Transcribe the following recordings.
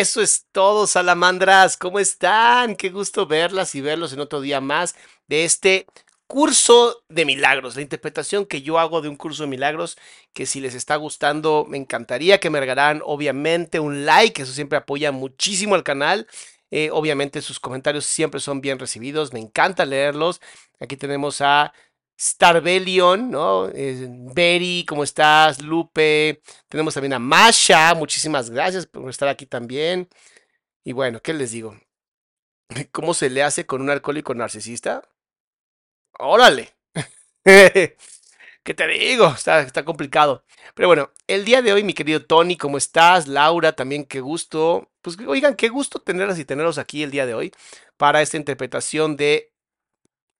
Eso es todo, salamandras. ¿Cómo están? Qué gusto verlas y verlos en otro día más de este curso de milagros, la interpretación que yo hago de un curso de milagros, que si les está gustando, me encantaría que me regalaran obviamente un like, eso siempre apoya muchísimo al canal. Eh, obviamente sus comentarios siempre son bien recibidos, me encanta leerlos. Aquí tenemos a Starbellion, ¿no? Eh, Berry, ¿cómo estás? Lupe. Tenemos también a Masha. Muchísimas gracias por estar aquí también. Y bueno, ¿qué les digo? ¿Cómo se le hace con un alcohólico narcisista? Órale. ¿Qué te digo? Está, está complicado. Pero bueno, el día de hoy, mi querido Tony, ¿cómo estás? Laura, también qué gusto. Pues oigan, qué gusto tenerlas y tenerlos aquí el día de hoy para esta interpretación de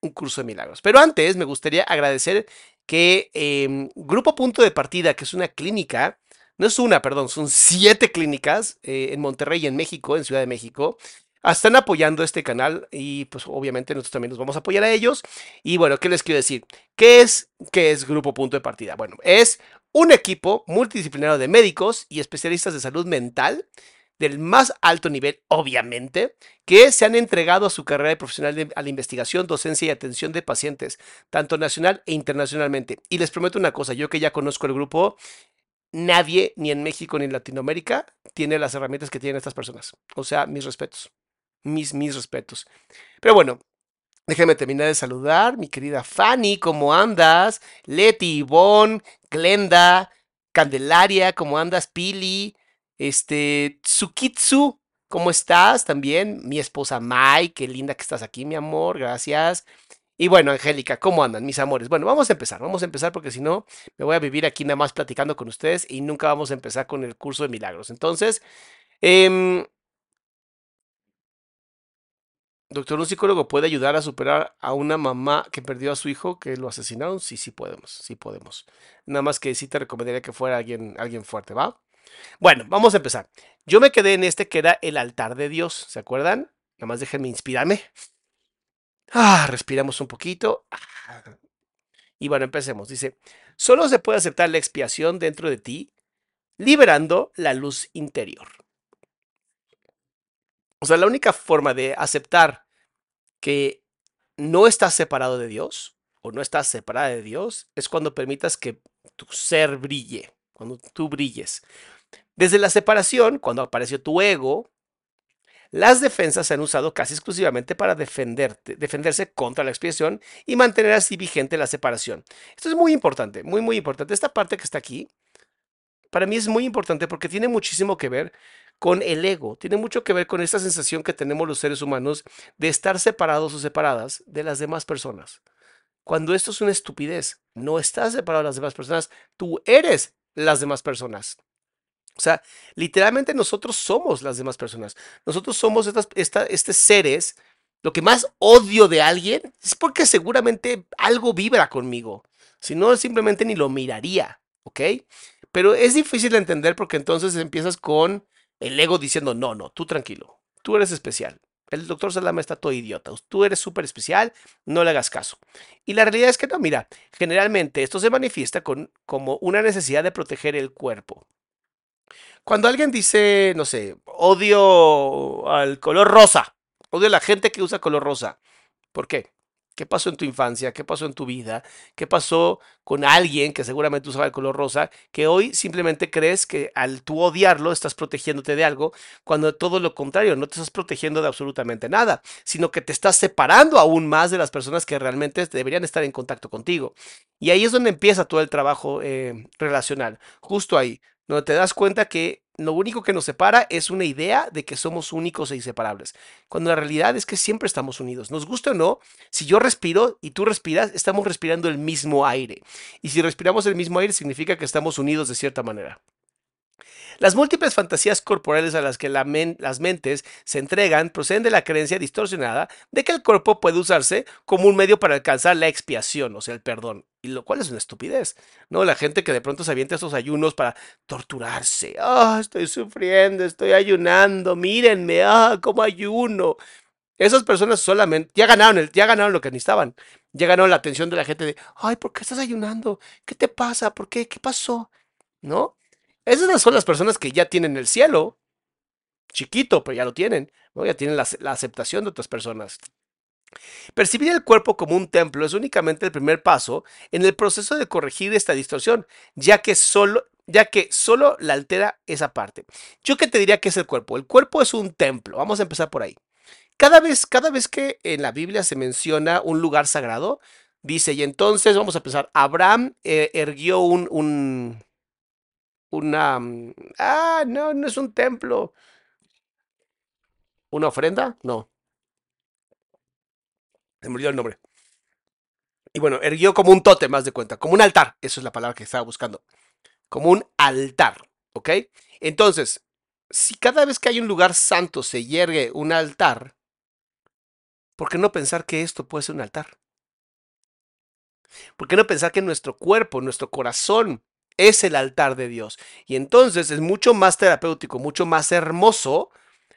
un curso de milagros. Pero antes me gustaría agradecer que em, Grupo Punto de Partida, que es una clínica, no es una, perdón, son siete clínicas eh, en Monterrey, en México, en Ciudad de México, están apoyando este canal y pues obviamente nosotros también nos vamos a apoyar a ellos. Y bueno, ¿qué les quiero decir? ¿Qué es, qué es Grupo Punto de Partida? Bueno, es un equipo multidisciplinario de médicos y especialistas de salud mental del más alto nivel, obviamente, que se han entregado a su carrera de profesional a la investigación, docencia y atención de pacientes, tanto nacional e internacionalmente. Y les prometo una cosa, yo que ya conozco el grupo, nadie, ni en México ni en Latinoamérica, tiene las herramientas que tienen estas personas. O sea, mis respetos, mis, mis respetos. Pero bueno, Déjeme terminar de saludar, mi querida Fanny, ¿cómo andas? Leti, Ivonne, Glenda, Candelaria, ¿cómo andas? Pili, este, Tsukitsu, ¿cómo estás? También mi esposa Mai, qué linda que estás aquí, mi amor, gracias. Y bueno, Angélica, ¿cómo andan, mis amores? Bueno, vamos a empezar, vamos a empezar porque si no, me voy a vivir aquí nada más platicando con ustedes y nunca vamos a empezar con el curso de milagros. Entonces, eh, Doctor, ¿un psicólogo puede ayudar a superar a una mamá que perdió a su hijo que lo asesinaron? Sí, sí podemos, sí podemos. Nada más que sí te recomendaría que fuera alguien, alguien fuerte, ¿va? Bueno, vamos a empezar. Yo me quedé en este que era el altar de Dios, ¿se acuerdan? Nada más déjenme inspirarme. Ah, respiramos un poquito. Y bueno, empecemos. Dice, solo se puede aceptar la expiación dentro de ti, liberando la luz interior. O sea, la única forma de aceptar que no estás separado de Dios o no estás separada de Dios es cuando permitas que tu ser brille, cuando tú brilles. Desde la separación, cuando apareció tu ego, las defensas se han usado casi exclusivamente para defenderse contra la expiación y mantener así vigente la separación. Esto es muy importante, muy, muy importante. Esta parte que está aquí, para mí es muy importante porque tiene muchísimo que ver con el ego, tiene mucho que ver con esta sensación que tenemos los seres humanos de estar separados o separadas de las demás personas. Cuando esto es una estupidez, no estás separado de las demás personas, tú eres las demás personas. O sea, literalmente nosotros somos las demás personas. Nosotros somos estas, esta, este seres. Lo que más odio de alguien es porque seguramente algo vibra conmigo. Si no, simplemente ni lo miraría. ¿Ok? Pero es difícil de entender porque entonces empiezas con el ego diciendo, no, no, tú tranquilo. Tú eres especial. El doctor Salama está todo idiota. Tú eres súper especial, no le hagas caso. Y la realidad es que no, mira, generalmente esto se manifiesta con, como una necesidad de proteger el cuerpo. Cuando alguien dice, no sé, odio al color rosa, odio a la gente que usa color rosa, ¿por qué? ¿Qué pasó en tu infancia? ¿Qué pasó en tu vida? ¿Qué pasó con alguien que seguramente usaba el color rosa? Que hoy simplemente crees que al tú odiarlo estás protegiéndote de algo, cuando todo lo contrario, no te estás protegiendo de absolutamente nada, sino que te estás separando aún más de las personas que realmente deberían estar en contacto contigo. Y ahí es donde empieza todo el trabajo eh, relacional, justo ahí, donde te das cuenta que lo único que nos separa es una idea de que somos únicos e inseparables, cuando la realidad es que siempre estamos unidos. Nos gusta o no, si yo respiro y tú respiras, estamos respirando el mismo aire. Y si respiramos el mismo aire, significa que estamos unidos de cierta manera. Las múltiples fantasías corporales a las que las mentes se entregan proceden de la creencia distorsionada de que el cuerpo puede usarse como un medio para alcanzar la expiación, o sea, el perdón, y lo cual es una estupidez, ¿no? La gente que de pronto se avienta esos ayunos para torturarse, ah, estoy sufriendo, estoy ayunando, mírenme, ah, cómo ayuno. Esas personas solamente ya ganaron, ya ganaron lo que necesitaban. Ya ganaron la atención de la gente de, ay, ¿por qué estás ayunando? ¿Qué te pasa? ¿Por qué? ¿Qué pasó? ¿No? Esas son las personas que ya tienen el cielo. Chiquito, pero ya lo tienen. Ya tienen la, aceptación de otras personas. Percibir el cuerpo como un templo es únicamente el primer paso en el proceso de corregir esta distorsión, ya que solo, ya que solo la altera esa parte. Yo qué te diría que es el cuerpo. El cuerpo es un templo. Vamos a empezar por ahí. Cada vez, cada vez que en la Biblia se menciona un lugar sagrado, dice, y entonces vamos a empezar, Abraham eh, erguió un, un, una... Mm, ah, no, no es un templo. ¿Una ofrenda? No. Se me olvidó el nombre. Y bueno, erguió como un tote, más de cuenta, como un altar. Eso es la palabra que estaba buscando. Como un altar, ¿ok? Entonces, si cada vez que hay un lugar santo se hiergue un altar, ¿por qué no pensar que esto puede ser un altar? ¿Por qué no pensar que nuestro cuerpo, nuestro corazón, es el altar de Dios. Y entonces es mucho más terapéutico, mucho más hermoso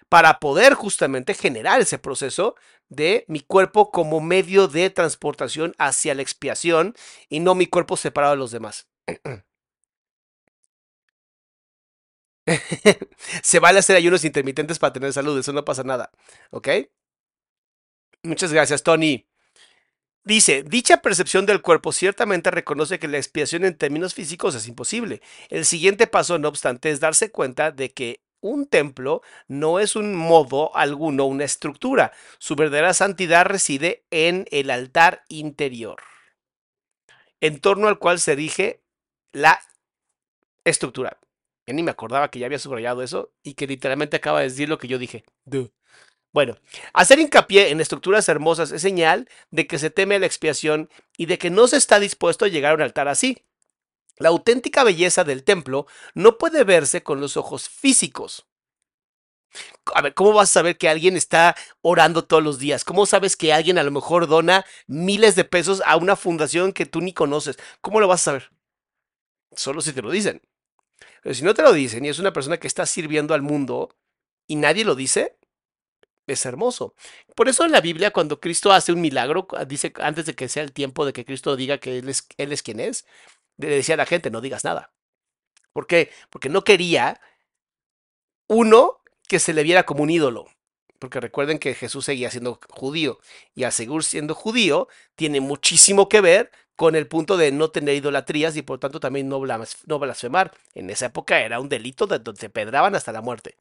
para poder justamente generar ese proceso de mi cuerpo como medio de transportación hacia la expiación y no mi cuerpo separado de los demás. Se vale hacer ayunos intermitentes para tener salud, eso no pasa nada. ¿Ok? Muchas gracias, Tony. Dice, dicha percepción del cuerpo ciertamente reconoce que la expiación en términos físicos es imposible. El siguiente paso, no obstante, es darse cuenta de que un templo no es un modo alguno una estructura. Su verdadera santidad reside en el altar interior, en torno al cual se erige la estructura. Yo ni me acordaba que ya había subrayado eso y que literalmente acaba de decir lo que yo dije. Bueno, hacer hincapié en estructuras hermosas es señal de que se teme la expiación y de que no se está dispuesto a llegar a un altar así. La auténtica belleza del templo no puede verse con los ojos físicos. A ver, ¿cómo vas a saber que alguien está orando todos los días? ¿Cómo sabes que alguien a lo mejor dona miles de pesos a una fundación que tú ni conoces? ¿Cómo lo vas a saber? Solo si te lo dicen. Pero si no te lo dicen y es una persona que está sirviendo al mundo y nadie lo dice, es hermoso. Por eso en la Biblia, cuando Cristo hace un milagro, dice antes de que sea el tiempo de que Cristo diga que Él es, él es quien es, le decía a la gente, no digas nada. ¿Por qué? Porque no quería, uno, que se le viera como un ídolo. Porque recuerden que Jesús seguía siendo judío. Y al seguir siendo judío, tiene muchísimo que ver con el punto de no tener idolatrías y por tanto también no, blasfemar. En esa época era un delito de donde pedraban hasta la muerte.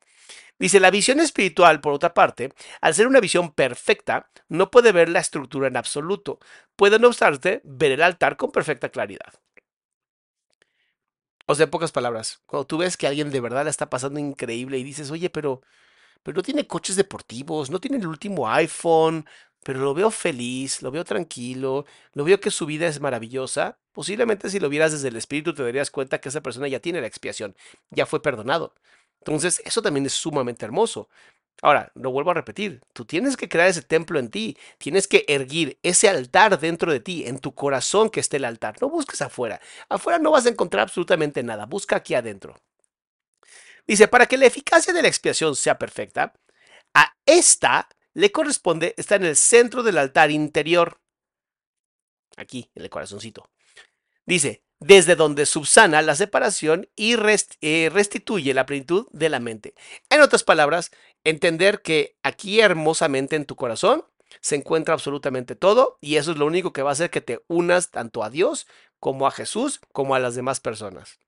Dice, la visión espiritual, por otra parte, al ser una visión perfecta, no puede ver la estructura en absoluto. Puede, no obstante, ver el altar con perfecta claridad. O sea, en pocas palabras, cuando tú ves que alguien de verdad la está pasando increíble y dices, oye, pero, pero no tiene coches deportivos, no tiene el último iPhone, pero lo veo feliz, lo veo tranquilo, lo veo que su vida es maravillosa, posiblemente si lo vieras desde el espíritu te darías cuenta que esa persona ya tiene la expiación, ya fue perdonado. Entonces, eso también es sumamente hermoso. Ahora, lo vuelvo a repetir, tú tienes que crear ese templo en ti, tienes que erguir ese altar dentro de ti, en tu corazón que esté el altar. No busques afuera, afuera no vas a encontrar absolutamente nada, busca aquí adentro. Dice, para que la eficacia de la expiación sea perfecta, a esta le corresponde estar en el centro del altar interior. Aquí, en el corazoncito. Dice, desde donde subsana la separación y eh, restituye la plenitud de la mente. En otras palabras, entender que aquí hermosamente en tu corazón se encuentra absolutamente todo y eso es lo único que va a hacer que te unas tanto a Dios como a Jesús como a las demás personas.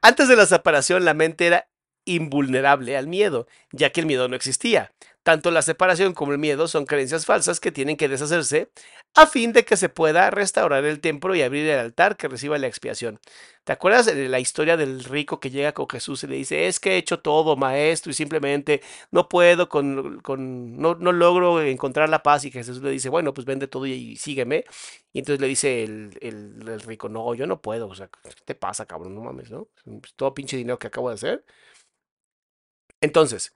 Antes de la separación, la mente era invulnerable al miedo, ya que el miedo no existía. Tanto la separación como el miedo son creencias falsas que tienen que deshacerse a fin de que se pueda restaurar el templo y abrir el altar que reciba la expiación. ¿Te acuerdas de la historia del rico que llega con Jesús y le dice, es que he hecho todo, maestro, y simplemente no puedo, con, con no, no, logro encontrar la paz? Y Jesús le dice, bueno, pues vende todo y, sígueme. Y entonces le dice el, el, el, rico, no, yo no puedo, o sea, ¿qué te pasa, cabrón? No mames, ¿no? Todo pinche dinero que acabo de hacer. Entonces,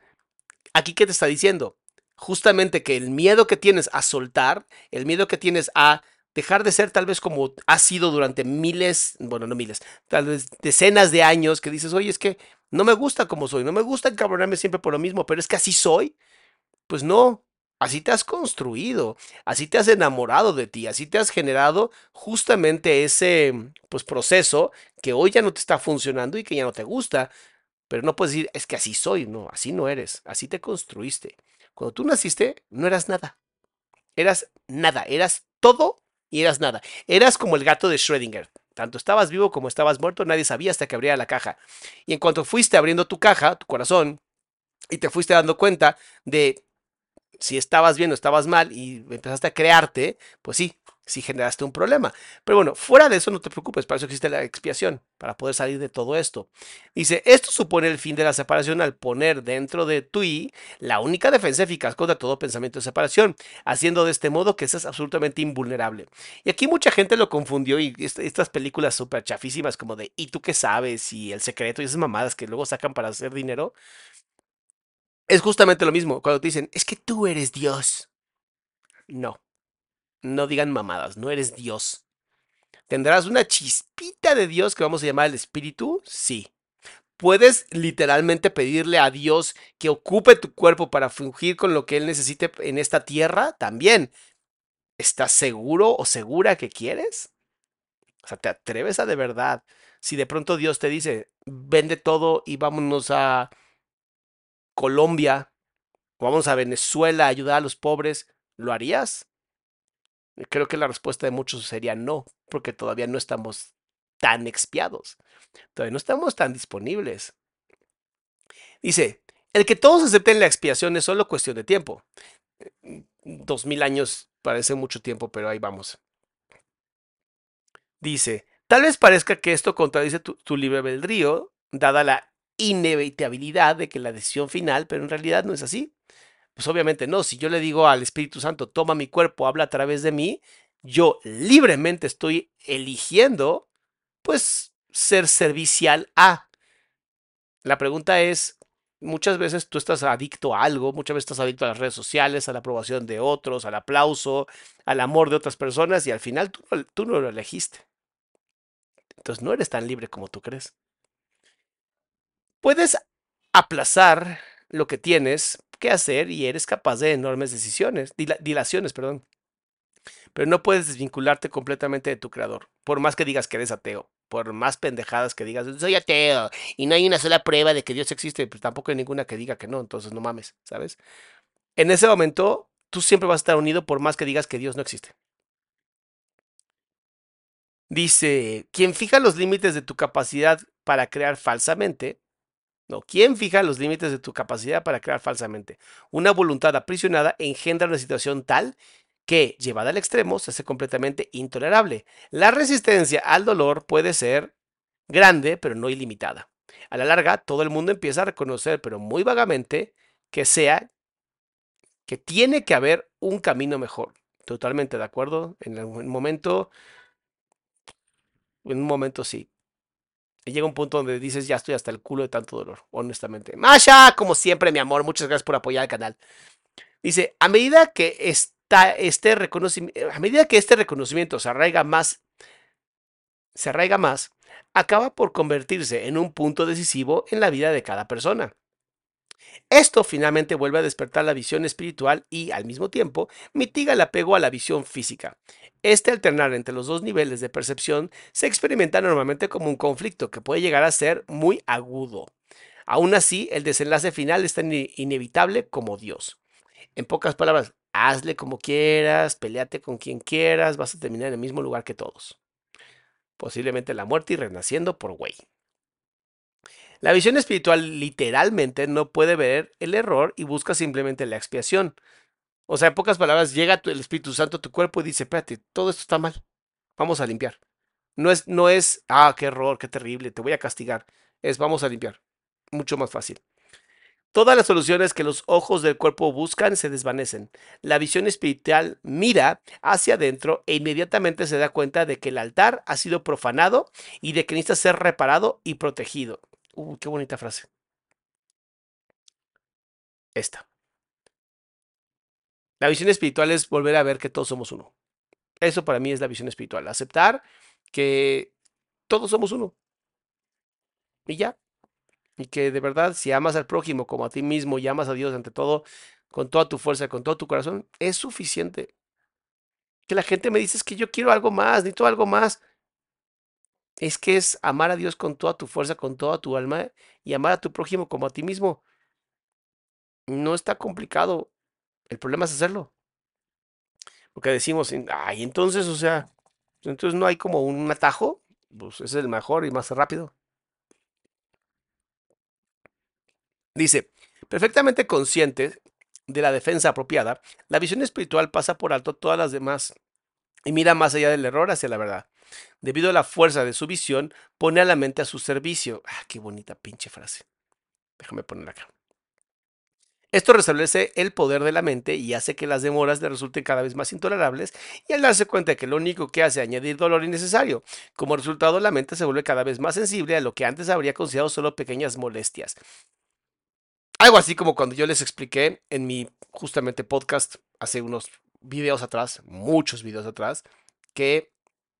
¿aquí qué te está diciendo? Justamente que el miedo que tienes a soltar, el miedo que tienes a dejar de ser tal vez como ha sido durante miles, bueno, no miles, tal vez decenas de años que dices, oye, es que no me gusta como soy, no me gusta encabronarme siempre por lo mismo, pero es que así soy. Pues no, así te has construido, así te has enamorado de ti, así te has generado justamente ese pues proceso que hoy ya no te está funcionando y que ya no te gusta, pero no puedes decir, es que así soy, no, así no eres, así te construiste. Cuando tú naciste, no eras nada. Eras nada, eras todo y eras nada. Eras como el gato de Schrödinger. Tanto estabas vivo como estabas muerto, nadie sabía hasta que abría la caja. Y en cuanto fuiste abriendo tu caja, tu corazón, y te fuiste dando cuenta de si estabas bien o estabas mal y empezaste a crearte, pues sí, si generaste un problema. Pero bueno, fuera de eso no te preocupes, para eso existe la expiación, para poder salir de todo esto. Dice, esto supone el fin de la separación al poner dentro de tu I la única defensa eficaz contra todo pensamiento de separación, haciendo de este modo que seas absolutamente invulnerable. Y aquí mucha gente lo confundió y estas películas súper chafísimas como de ¿y tú qué sabes? y El secreto y esas mamadas que luego sacan para hacer dinero. Es justamente lo mismo cuando te dicen, es que tú eres Dios. No, no digan mamadas, no eres Dios. ¿Tendrás una chispita de Dios que vamos a llamar el Espíritu? Sí. ¿Puedes literalmente pedirle a Dios que ocupe tu cuerpo para fungir con lo que Él necesite en esta tierra? También. ¿Estás seguro o segura que quieres? O sea, ¿te atreves a de verdad? Si de pronto Dios te dice, vende todo y vámonos a Colombia, vamos a Venezuela a ayudar a los pobres, ¿lo harías? Creo que la respuesta de muchos sería no, porque todavía no estamos tan expiados, todavía no estamos tan disponibles. Dice, el que todos acepten la expiación es solo cuestión de tiempo. Dos mil años parece mucho tiempo, pero ahí vamos. Dice, tal vez parezca que esto contradice tu, tu libre albedrío, dada la inevitabilidad de que la decisión final, pero en realidad no es así. Pues obviamente no, si yo le digo al Espíritu Santo, toma mi cuerpo, habla a través de mí, yo libremente estoy eligiendo, pues, ser servicial a. La pregunta es, muchas veces tú estás adicto a algo, muchas veces estás adicto a las redes sociales, a la aprobación de otros, al aplauso, al amor de otras personas y al final tú, tú no lo elegiste. Entonces no eres tan libre como tú crees. Puedes aplazar lo que tienes que hacer y eres capaz de enormes decisiones, dilaciones, perdón. Pero no puedes desvincularte completamente de tu creador, por más que digas que eres ateo, por más pendejadas que digas, soy ateo y no hay una sola prueba de que Dios existe, pues tampoco hay ninguna que diga que no, entonces no mames, ¿sabes? En ese momento, tú siempre vas a estar unido por más que digas que Dios no existe. Dice, quien fija los límites de tu capacidad para crear falsamente, no, ¿quién fija los límites de tu capacidad para crear falsamente? Una voluntad aprisionada engendra una situación tal que, llevada al extremo, se hace completamente intolerable. La resistencia al dolor puede ser grande, pero no ilimitada. A la larga, todo el mundo empieza a reconocer, pero muy vagamente, que sea que tiene que haber un camino mejor. Totalmente de acuerdo. En un momento, en un momento sí. Y llega un punto donde dices, ya estoy hasta el culo de tanto dolor, honestamente. Masha, como siempre, mi amor, muchas gracias por apoyar el canal. Dice, a medida que este reconocimiento, a medida que este reconocimiento se arraiga más, se arraiga más, acaba por convertirse en un punto decisivo en la vida de cada persona. Esto finalmente vuelve a despertar la visión espiritual y, al mismo tiempo, mitiga el apego a la visión física. Este alternar entre los dos niveles de percepción se experimenta normalmente como un conflicto que puede llegar a ser muy agudo. Aún así, el desenlace final es tan inevitable como Dios. En pocas palabras, hazle como quieras, peleate con quien quieras, vas a terminar en el mismo lugar que todos. Posiblemente la muerte y renaciendo por güey. La visión espiritual literalmente no puede ver el error y busca simplemente la expiación. O sea, en pocas palabras, llega el Espíritu Santo a tu cuerpo y dice, espérate, todo esto está mal. Vamos a limpiar. No es, no es, ah, qué error, qué terrible, te voy a castigar. Es, vamos a limpiar. Mucho más fácil. Todas las soluciones que los ojos del cuerpo buscan se desvanecen. La visión espiritual mira hacia adentro e inmediatamente se da cuenta de que el altar ha sido profanado y de que necesita ser reparado y protegido. Uh, qué bonita frase. Esta. La visión espiritual es volver a ver que todos somos uno. Eso para mí es la visión espiritual. Aceptar que todos somos uno. Y ya. Y que de verdad, si amas al prójimo como a ti mismo y amas a Dios ante todo, con toda tu fuerza, con todo tu corazón, es suficiente. Que la gente me dice que yo quiero algo más, necesito algo más es que es amar a Dios con toda tu fuerza, con toda tu alma y amar a tu prójimo como a ti mismo. No está complicado. El problema es hacerlo. Porque decimos, ay, entonces, o sea, entonces no hay como un atajo, pues es el mejor y más rápido. Dice, perfectamente consciente de la defensa apropiada, la visión espiritual pasa por alto todas las demás y mira más allá del error hacia la verdad. Debido a la fuerza de su visión, pone a la mente a su servicio. Ah, qué bonita pinche frase. Déjame ponerla acá. Esto restablece el poder de la mente y hace que las demoras le resulten cada vez más intolerables y al darse cuenta que lo único que hace es añadir dolor innecesario. Como resultado, la mente se vuelve cada vez más sensible a lo que antes habría considerado solo pequeñas molestias. Algo así como cuando yo les expliqué en mi justamente podcast hace unos videos atrás, muchos videos atrás, que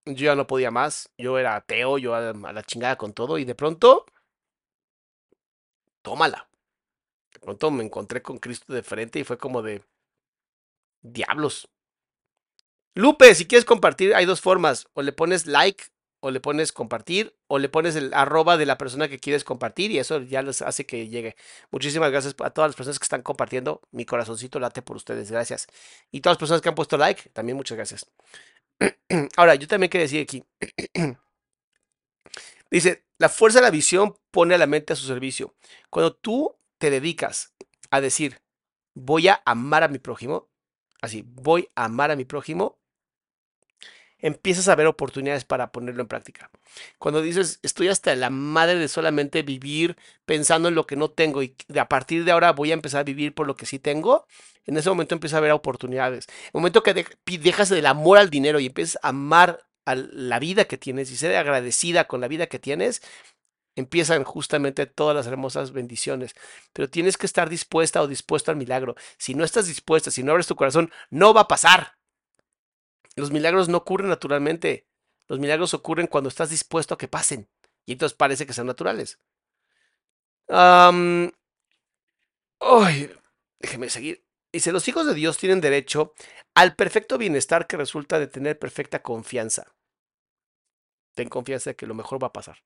yo ya no podía más, yo era ateo, yo a la chingada con todo y de pronto, tómala. De pronto me encontré con Cristo de frente y fue como de diablos. Lupe, si quieres compartir, hay dos formas. O le pones like, o le pones compartir, o le pones el arroba de la persona que quieres compartir y eso ya les hace que llegue. Muchísimas gracias a todas las personas que están compartiendo. Mi corazoncito late por ustedes. Gracias. Y todas las personas que han puesto like, también muchas gracias. Ahora, yo también quería decir aquí. Dice, la fuerza de la visión pone a la mente a su servicio. Cuando tú te dedicas a decir, voy a amar a mi prójimo, así, voy a amar a mi prójimo, empiezas a ver oportunidades para ponerlo en práctica. Cuando dices, estoy hasta la madre de solamente vivir pensando en lo que no tengo y a partir de ahora voy a empezar a vivir por lo que sí tengo, en ese momento empieza a haber oportunidades. En el momento que dejas del amor al dinero y empiezas a amar a la vida que tienes y ser agradecida con la vida que tienes, empiezan justamente todas las hermosas bendiciones. Pero tienes que estar dispuesta o dispuesto al milagro. Si no estás dispuesta, si no abres tu corazón, no va a pasar. Los milagros no ocurren naturalmente. Los milagros ocurren cuando estás dispuesto a que pasen. Y entonces parece que son naturales. Um, déjeme seguir. Dice, los hijos de Dios tienen derecho al perfecto bienestar que resulta de tener perfecta confianza. Ten confianza de que lo mejor va a pasar.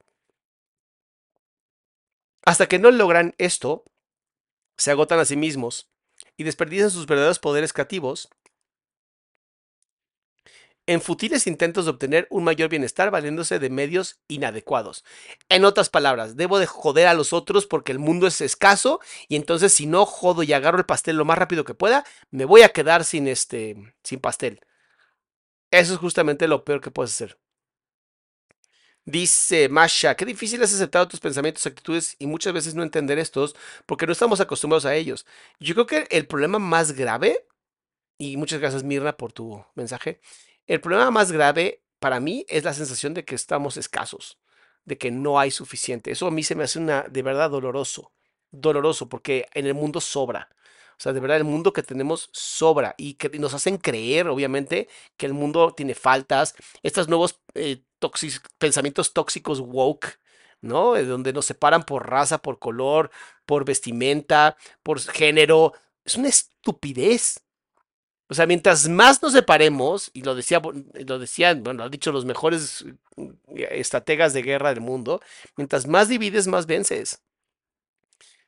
Hasta que no logran esto, se agotan a sí mismos y desperdician sus verdaderos poderes creativos en futiles intentos de obtener un mayor bienestar valiéndose de medios inadecuados. En otras palabras, debo de joder a los otros porque el mundo es escaso y entonces si no jodo y agarro el pastel lo más rápido que pueda, me voy a quedar sin este sin pastel. Eso es justamente lo peor que puedes hacer. Dice Masha, qué difícil es aceptar tus pensamientos, actitudes y muchas veces no entender estos porque no estamos acostumbrados a ellos. Yo creo que el problema más grave, y muchas gracias Mirna por tu mensaje, el problema más grave para mí es la sensación de que estamos escasos, de que no hay suficiente. Eso a mí se me hace una de verdad doloroso, doloroso, porque en el mundo sobra. O sea, de verdad el mundo que tenemos sobra y que nos hacen creer, obviamente, que el mundo tiene faltas. Estos nuevos eh, pensamientos tóxicos woke, ¿no? Donde nos separan por raza, por color, por vestimenta, por género. Es una estupidez. O sea, mientras más nos separemos, y lo decía, lo decían, bueno, lo han dicho los mejores eh, estrategas de guerra del mundo, mientras más divides, más vences.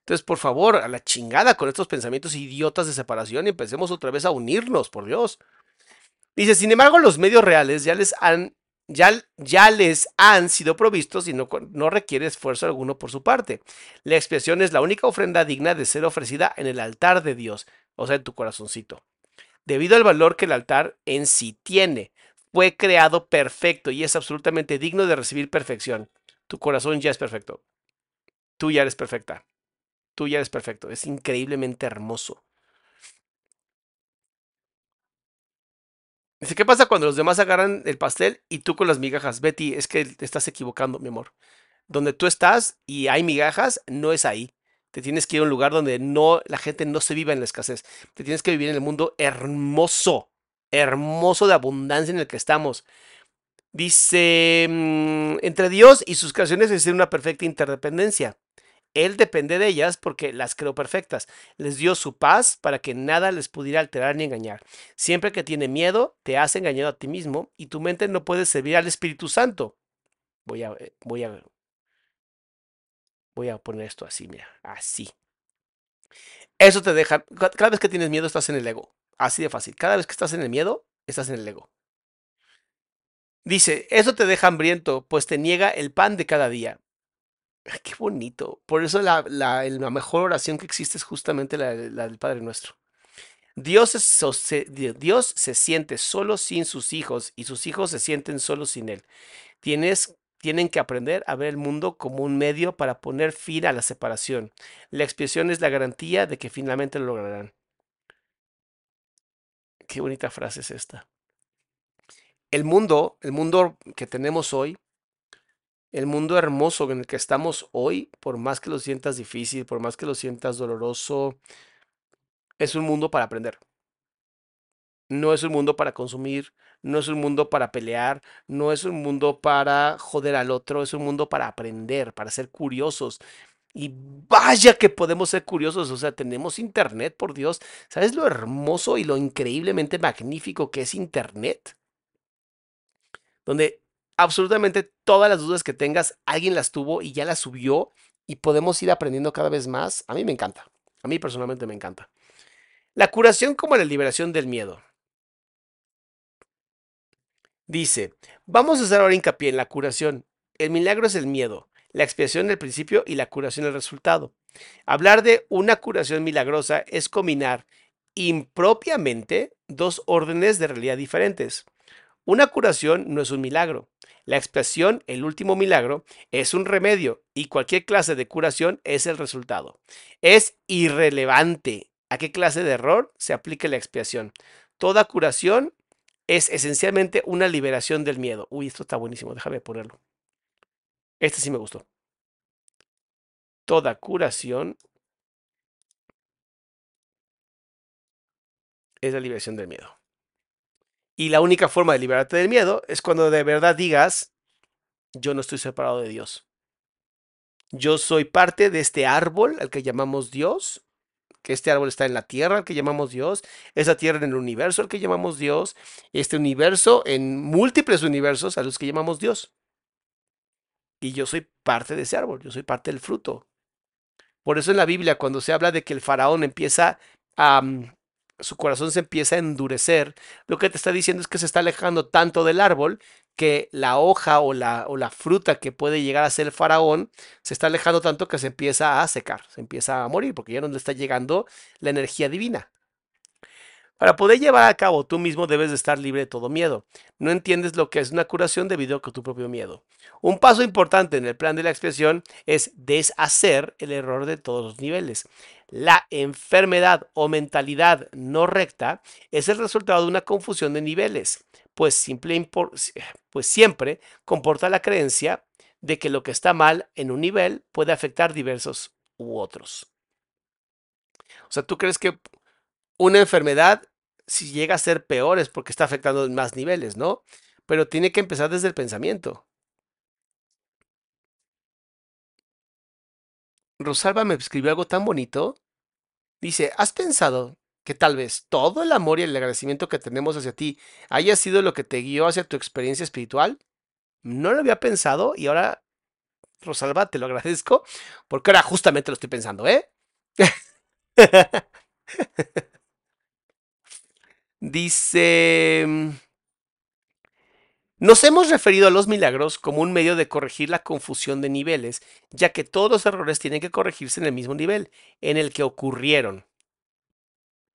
Entonces, por favor, a la chingada con estos pensamientos idiotas de separación y empecemos otra vez a unirnos, por Dios. Dice, sin embargo, los medios reales ya les han, ya, ya les han sido provistos y no, no requiere esfuerzo alguno por su parte. La expiación es la única ofrenda digna de ser ofrecida en el altar de Dios, o sea, en tu corazoncito debido al valor que el altar en sí tiene. Fue creado perfecto y es absolutamente digno de recibir perfección. Tu corazón ya es perfecto. Tú ya eres perfecta. Tú ya eres perfecto. Es increíblemente hermoso. Dice, ¿qué pasa cuando los demás agarran el pastel y tú con las migajas? Betty, es que te estás equivocando, mi amor. Donde tú estás y hay migajas, no es ahí. Te tienes que ir a un lugar donde no, la gente no se viva en la escasez. Te tienes que vivir en el mundo hermoso, hermoso de abundancia en el que estamos. Dice, mm, entre Dios y sus creaciones existe una perfecta interdependencia. Él depende de ellas porque las creó perfectas. Les dio su paz para que nada les pudiera alterar ni engañar. Siempre que tiene miedo, te has engañado a ti mismo y tu mente no puede servir al Espíritu Santo. Voy a, eh, voy a Voy a poner esto así, mira, así. Eso te deja, cada vez que tienes miedo estás en el ego. Así de fácil. Cada vez que estás en el miedo, estás en el ego. Dice, eso te deja hambriento, pues te niega el pan de cada día. Qué bonito. Por eso la, mejor oración que existe es justamente la, del Padre Nuestro. Dios, Dios se siente solo sin sus hijos y sus hijos se sienten solo sin Él. Tienes tienen que aprender a ver el mundo como un medio para poner fin a la separación. La expiación es la garantía de que finalmente lo lograrán. Qué bonita frase es esta. El mundo, el mundo que tenemos hoy, el mundo hermoso en el que estamos hoy, por más que lo sientas difícil, por más que lo sientas doloroso, es un mundo para aprender. No es un mundo para consumir, no es un mundo para pelear, no es un mundo para joder al otro, es un mundo para aprender, para ser curiosos. Y vaya que podemos ser curiosos, o sea, tenemos internet, por Dios. ¿Sabes lo hermoso y lo increíblemente magnífico que es internet? Donde absolutamente todas las dudas que tengas, alguien las tuvo y ya las subió y podemos ir aprendiendo cada vez más. A mí me encanta, a mí personalmente me encanta. La curación como la liberación del miedo. Dice, vamos a hacer ahora hincapié en la curación. El milagro es el miedo, la expiación el principio y la curación el resultado. Hablar de una curación milagrosa es combinar impropiamente dos órdenes de realidad diferentes. Una curación no es un milagro. La expiación, el último milagro, es un remedio y cualquier clase de curación es el resultado. Es irrelevante a qué clase de error se aplique la expiación. Toda curación es esencialmente una liberación del miedo. Uy, esto está buenísimo, déjame ponerlo. Este sí me gustó. Toda curación es la liberación del miedo. Y la única forma de liberarte del miedo es cuando de verdad digas, yo no estoy separado de Dios. Yo soy parte de este árbol al que llamamos Dios este árbol está en la tierra, que llamamos Dios, esa tierra en el universo, al que llamamos Dios, este universo en múltiples universos a los que llamamos Dios. Y yo soy parte de ese árbol, yo soy parte del fruto. Por eso en la Biblia, cuando se habla de que el faraón empieza a, mm, su corazón se empieza a endurecer, lo que te está diciendo es que se está alejando tanto del árbol que la hoja o la, o la fruta que puede llegar a ser el faraón se está alejando tanto que se empieza a secar, se empieza a morir, porque ya no le está llegando la energía divina. Para poder llevar a cabo tú mismo debes de estar libre de todo miedo. No entiendes lo que es una curación debido a tu propio miedo. Un paso importante en el plan de la expiación es deshacer el error de todos los niveles. La enfermedad o mentalidad no recta es el resultado de una confusión de niveles, pues, pues siempre comporta la creencia de que lo que está mal en un nivel puede afectar diversos u otros. O sea, tú crees que una enfermedad, si llega a ser peor, es porque está afectando más niveles, ¿no? Pero tiene que empezar desde el pensamiento. Rosalba me escribió algo tan bonito. Dice, ¿has pensado que tal vez todo el amor y el agradecimiento que tenemos hacia ti haya sido lo que te guió hacia tu experiencia espiritual? No lo había pensado y ahora, Rosalba, te lo agradezco porque ahora justamente lo estoy pensando, ¿eh? Dice... Mm, nos hemos referido a los milagros como un medio de corregir la confusión de niveles, ya que todos los errores tienen que corregirse en el mismo nivel en el que ocurrieron.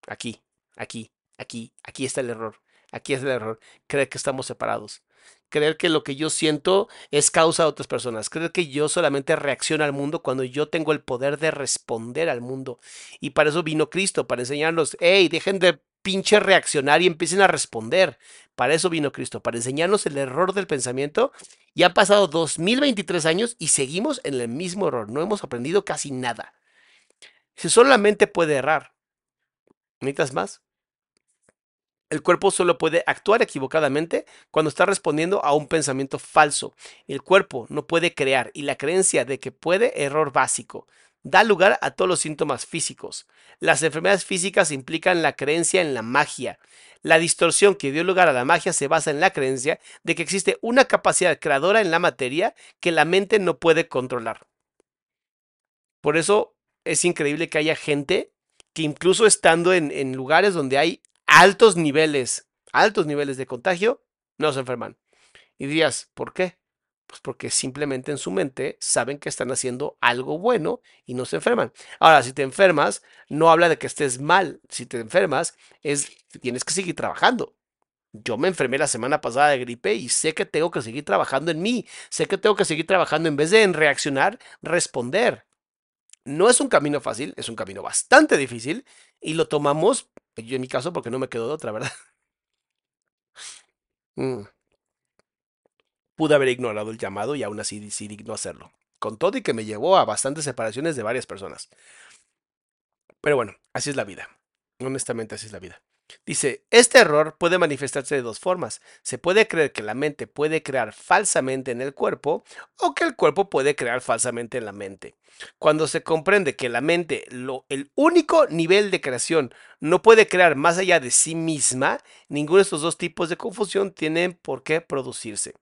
Aquí, aquí, aquí, aquí está el error. Aquí es el error. Creer que estamos separados. Creer que lo que yo siento es causa de otras personas. Creer que yo solamente reacciono al mundo cuando yo tengo el poder de responder al mundo. Y para eso vino Cristo, para enseñarnos, hey, dejen de pinche reaccionar y empiecen a responder. Para eso vino Cristo, para enseñarnos el error del pensamiento. Y han pasado 2023 años y seguimos en el mismo error. No hemos aprendido casi nada. Si solo la mente puede errar, ¿necesitas más? El cuerpo solo puede actuar equivocadamente cuando está respondiendo a un pensamiento falso. El cuerpo no puede crear y la creencia de que puede, error básico da lugar a todos los síntomas físicos. Las enfermedades físicas implican la creencia en la magia. La distorsión que dio lugar a la magia se basa en la creencia de que existe una capacidad creadora en la materia que la mente no puede controlar. Por eso es increíble que haya gente que incluso estando en, lugares donde hay altos niveles, altos niveles de contagio, no se enferman. Y dirías, ¿por qué? Pues porque simplemente en su mente saben que están haciendo algo bueno y no se enferman. Ahora, si te enfermas, no habla de que estés mal. Si te enfermas, es tienes que seguir trabajando. Yo me enfermé la semana pasada de gripe y sé que tengo que seguir trabajando en mí. Sé que tengo que seguir trabajando en vez de en reaccionar, responder. No es un camino fácil, es un camino bastante difícil y lo tomamos, yo en mi caso, porque no me quedo de otra, ¿verdad? Mm pude haber ignorado el llamado y aún así decidí no hacerlo. Con todo y que me llevó a bastantes separaciones de varias personas. Pero bueno, así es la vida. Honestamente, así es la vida. Dice, este error puede manifestarse de dos formas. Se puede creer que la mente puede crear falsamente en el cuerpo o que el cuerpo puede crear falsamente en la mente. Cuando se comprende que la mente, lo, el único nivel de creación, no puede crear más allá de sí misma, ninguno de estos dos tipos de confusión tienen por qué producirse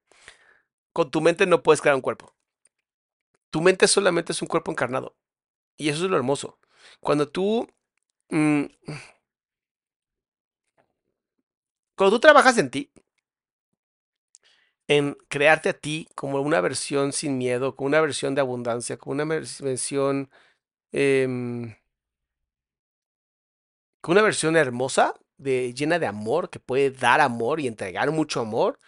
con tu mente no puedes crear un cuerpo. Tu mente solamente es un cuerpo encarnado. Y eso es lo hermoso. Cuando tú... Mm, cuando tú trabajas en ti, en crearte a ti como una versión sin miedo, como una versión de abundancia, como una versión... Eh, como una versión hermosa, de, llena de amor, que puede dar amor y entregar mucho amor,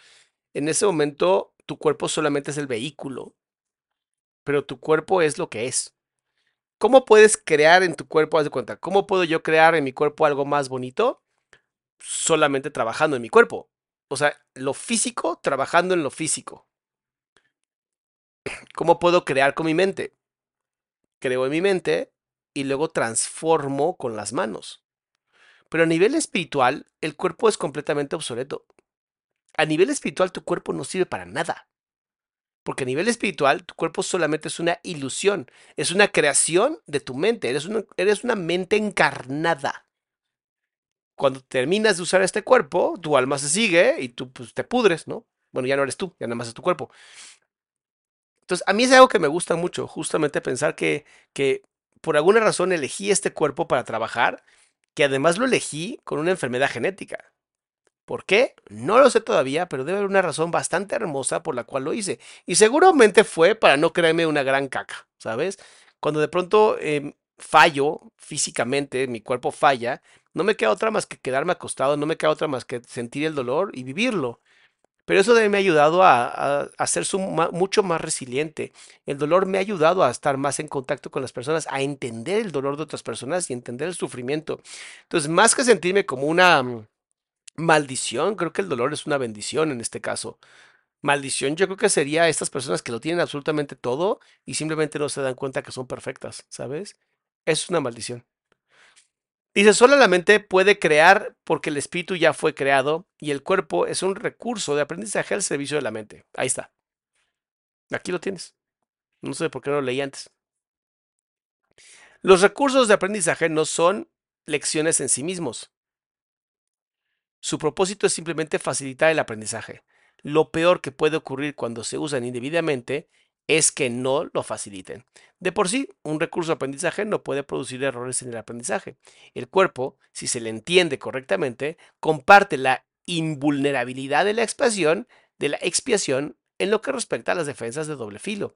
en ese momento tu cuerpo solamente es el vehículo, pero tu cuerpo es lo que es. ¿Cómo puedes crear en tu cuerpo, haz de cuenta, cómo puedo yo crear en mi cuerpo algo más bonito? Solamente trabajando en mi cuerpo. O sea, lo físico trabajando en lo físico. ¿Cómo puedo crear con mi mente? Creo en mi mente y luego transformo con las manos. Pero a nivel espiritual, el cuerpo es completamente obsoleto a nivel espiritual tu cuerpo no sirve para nada. Porque a nivel espiritual tu cuerpo solamente es una ilusión, es una creación de tu mente, eres una, eres una mente encarnada. Cuando terminas de usar este cuerpo, tu alma se sigue y tú pues, te pudres, ¿no? Bueno, ya no eres tú, ya nada más es tu cuerpo. Entonces, a mí es algo que me gusta mucho, justamente pensar que, que por alguna razón elegí este cuerpo para trabajar que además lo elegí con una enfermedad genética. ¿Por qué? No lo sé todavía, pero debe haber una razón bastante hermosa por la cual lo hice. Y seguramente fue para no creerme una gran caca, ¿sabes? Cuando de pronto em, fallo físicamente, mi cuerpo falla, no me queda otra más que quedarme acostado, no me queda otra más que sentir el dolor y vivirlo. Pero eso me ha ayudado a, a, ser mucho más resiliente. El dolor me ha ayudado a estar más en contacto con las personas, a entender el dolor de otras personas y entender el sufrimiento. Entonces, más que sentirme como una mm, maldición, creo que el dolor es una bendición en este caso. Maldición, yo creo que sería estas personas que lo tienen absolutamente todo y simplemente no se dan cuenta que son perfectas, ¿sabes? Es una maldición. Dice, solo la mente puede crear porque el espíritu ya fue creado y el cuerpo es un recurso de aprendizaje al servicio de la mente. Ahí está. Aquí lo tienes. No sé por qué no lo leí antes. Los recursos de aprendizaje no son lecciones en sí mismos. Su propósito es simplemente facilitar el aprendizaje. Lo peor que puede ocurrir cuando se usan indebidamente es que no lo faciliten. De por sí, un recurso de aprendizaje no puede producir errores en el aprendizaje. El cuerpo, si se le entiende correctamente, comparte la invulnerabilidad de la expiación, de la expiación en lo que respecta a las defensas de doble filo.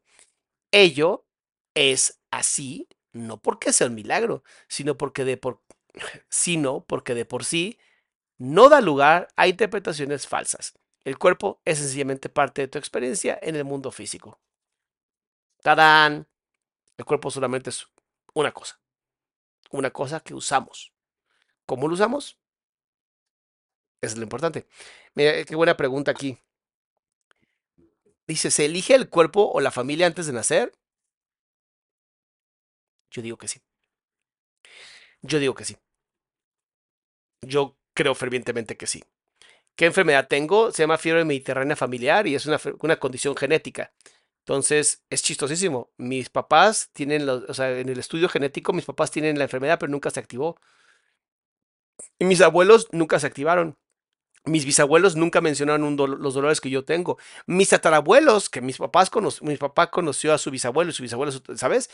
Ello es así, no porque sea un milagro, sino porque de por, sino porque de por sí no da lugar a interpretaciones falsas. El cuerpo es sencillamente parte de tu experiencia en el mundo físico. ¡Tadán! El cuerpo solamente es una cosa. Una cosa que usamos. ¿Cómo lo usamos? Es lo importante. Mira, qué buena pregunta aquí. Dice, ¿se elige el cuerpo o la familia antes de nacer? Yo digo que sí. Yo digo que sí. Yo creo fervientemente que sí. ¿Qué enfermedad tengo? Se llama fiebre mediterránea familiar y es una, una condición genética. Entonces, es chistosísimo. Mis papás tienen, los, o sea, en el estudio genético, mis papás tienen la enfermedad, pero nunca se activó. Y mis abuelos nunca se activaron. Mis bisabuelos nunca mencionaron los dolores que yo tengo. Mis tatarabuelos, que mis papás mi papá conoció a su bisabuelo y su bisabuelo, ¿sabes?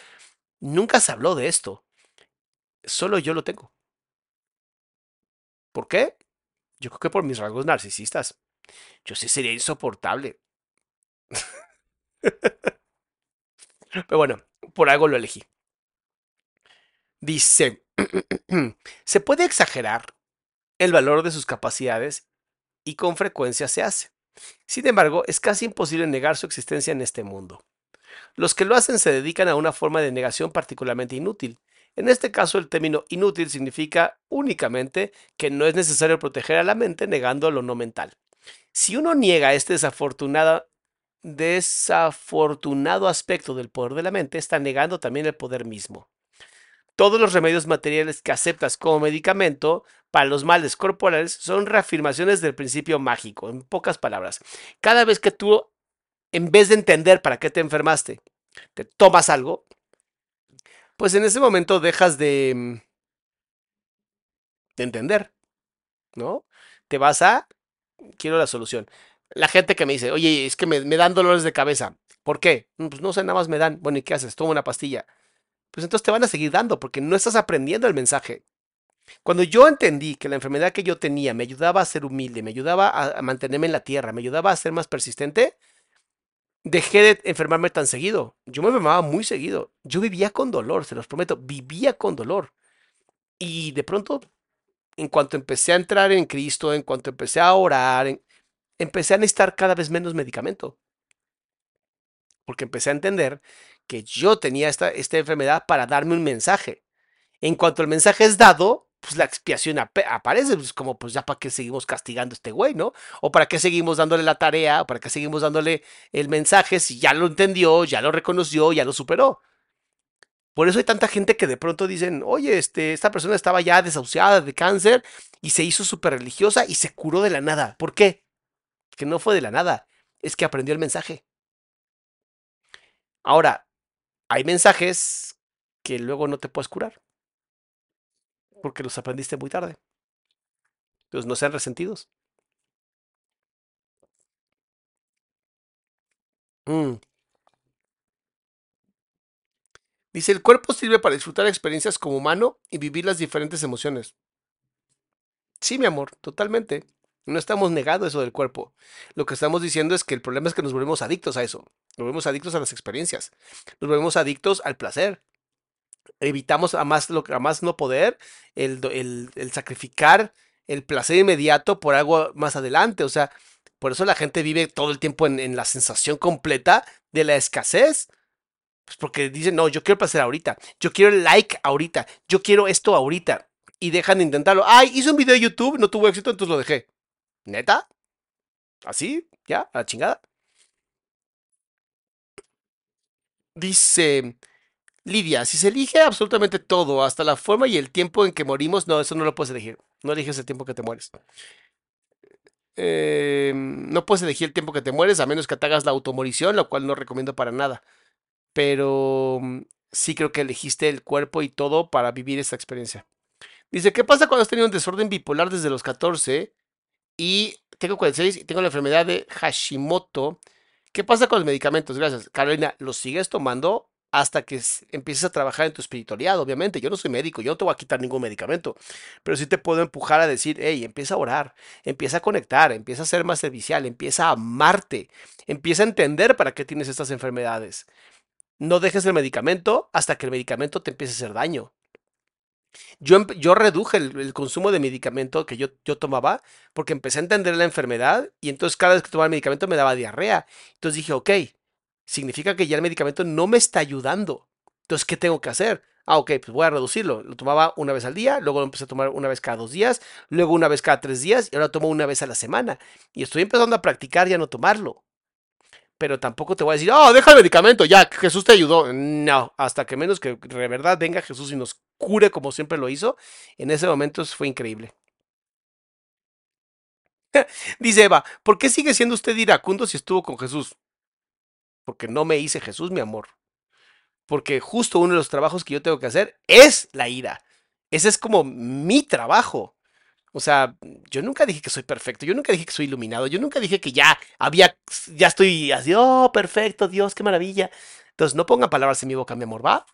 Nunca se habló de esto. Solo yo lo tengo. ¿Por qué? Yo creo que por mis rasgos narcisistas. Yo sí sería insoportable. Pero bueno, por algo lo elegí. Dice, se puede exagerar el valor de sus capacidades y con frecuencia se hace. Sin embargo, es casi imposible negar su existencia en este mundo. Los que lo hacen se dedican a una forma de negación particularmente inútil. En este caso, el término inútil significa únicamente que no es necesario proteger a la mente negando lo no mental. Si uno niega este desafortunado, desafortunado aspecto del poder de la mente, está negando también el poder mismo. Todos los remedios materiales que aceptas como medicamento para los males corporales son reafirmaciones del principio mágico, en pocas palabras. Cada vez que tú, en vez de entender para qué te enfermaste, te tomas algo, pues en ese momento dejas de, mm, de entender, ¿no? Te vas a, quiero la solución la gente que me dice, oye, es que me, dan dolores de cabeza. ¿Por qué? Mm, pues no sé, nada más me dan. Bueno, ¿y qué haces? Toma una pastilla. Pues entonces te van a seguir dando porque no estás aprendiendo el mensaje. Cuando yo entendí que la enfermedad que yo tenía me ayudaba a ser humilde, me ayudaba a, mantenerme en la tierra, me ayudaba a ser más persistente, dejé de enfermarme tan seguido. Yo me enfermaba muy seguido. Yo vivía con dolor, se los prometo, vivía con dolor. Y de pronto, en cuanto empecé a entrar en Cristo, en cuanto empecé a orar, en, empecé a necesitar cada vez menos medicamento. Porque empecé a entender que yo tenía esta, esta enfermedad para darme un mensaje. En cuanto el mensaje es dado, pues la expiación aparece, pues como pues ya para qué seguimos castigando a este güey, ¿no? O para qué seguimos dándole la tarea, o para qué seguimos dándole el mensaje si ya lo entendió, ya lo reconoció, ya lo superó. Por eso hay tanta gente que de pronto dicen, oye, este, esta persona estaba ya desahuciada de cáncer y se hizo súper religiosa y se curó de la nada. ¿Por qué? que no fue de la nada, es que aprendió el mensaje. Ahora, hay mensajes que luego no te puedes curar, porque los aprendiste muy tarde. Entonces no sean resentidos. Mm. Dice, el cuerpo sirve para disfrutar experiencias como humano y vivir las diferentes emociones. Sí, mi amor, totalmente. No estamos negando eso del cuerpo. Lo que estamos diciendo es que el problema es que nos volvemos adictos a eso. Nos volvemos adictos a las experiencias. Nos volvemos adictos al placer. Evitamos a más, a más no poder el, el, el sacrificar el placer inmediato por algo más adelante. O sea, por eso la gente vive todo el tiempo en, en la sensación completa de la escasez. Pues porque dicen, no, yo quiero placer ahorita. Yo quiero el like ahorita. Yo quiero esto ahorita. Y dejan de intentarlo. Ay, hice un video de YouTube, no tuvo éxito, entonces lo dejé. ¿Neta? ¿Así? ¿Ya? ¿A la chingada? Dice Lidia, si se elige absolutamente todo, hasta la forma y el tiempo en que morimos, no, eso no lo puedes elegir. No eliges el tiempo que te mueres. Eh, no puedes elegir el tiempo que te mueres a menos que te hagas la automorición, lo cual no recomiendo para nada. Pero mm, sí creo que elegiste el cuerpo y todo para vivir esta experiencia. Dice, ¿qué pasa cuando has tenido un desorden bipolar desde los 14 y tengo 46 y tengo la enfermedad de Hashimoto? ¿Qué pasa con los medicamentos? Gracias. Carolina, ¿los sigues tomando hasta que empieces a trabajar en tu espiritualidad? Obviamente, yo no soy médico, yo no te voy a quitar ningún medicamento, pero sí te puedo empujar a decir, hey, empieza a orar, empieza a conectar, empieza a ser más servicial, empieza a amarte, empieza a entender para qué tienes estas enfermedades. No dejes el medicamento hasta que el medicamento te empiece a hacer daño. Yo, yo reduje el, consumo de medicamento que yo, yo tomaba porque empecé a entender la enfermedad y entonces cada vez que tomaba el medicamento me daba diarrea. Entonces dije, ok, significa que ya el medicamento no me está ayudando. Entonces, ¿qué tengo que hacer? Ah, ok, pues voy a reducirlo. Lo tomaba una vez al día, luego lo empecé a tomar una vez cada dos días, luego una vez cada tres días y ahora tomo una vez a la semana. Y estoy empezando a practicar ya no tomarlo. Pero tampoco te voy a decir, oh, deja el medicamento, ya, Jesús te ayudó. No, hasta que menos que de verdad venga Jesús y nos cure como siempre lo hizo, en ese momento fue increíble. Dice Eva, ¿por qué sigue siendo usted iracundo si estuvo con Jesús? Porque no me hice Jesús, mi amor. Porque justo uno de los trabajos que yo tengo que hacer es la ira. Ese es como mi trabajo. O sea, yo nunca dije que soy perfecto, yo nunca dije que soy iluminado, yo nunca dije que ya había, ya estoy así, oh, perfecto, Dios, qué maravilla. Entonces, no pongan palabras en mi boca, mi amor, ¿va?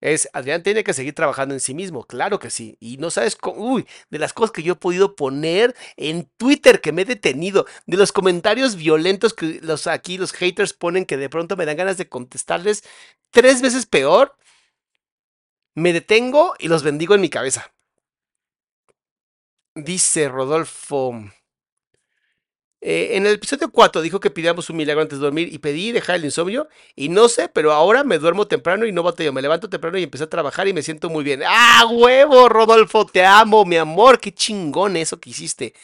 Es, Adrián tiene que seguir trabajando en sí mismo, claro que sí. Y no sabes, cómo, uy, de las cosas que yo he podido poner en Twitter que me he detenido, de los comentarios violentos que los aquí los haters ponen que de pronto me dan ganas de contestarles tres veces peor. Me detengo y los bendigo en mi cabeza. Dice Rodolfo. Eh, en el episodio 4 dijo que pidiéramos un milagro antes de dormir y pedí dejar el insomnio y no sé, pero ahora me duermo temprano y no batallo, me levanto temprano y empecé a trabajar y me siento muy bien. ¡Ah, huevo, Rodolfo! Te amo, mi amor, qué chingón eso que hiciste.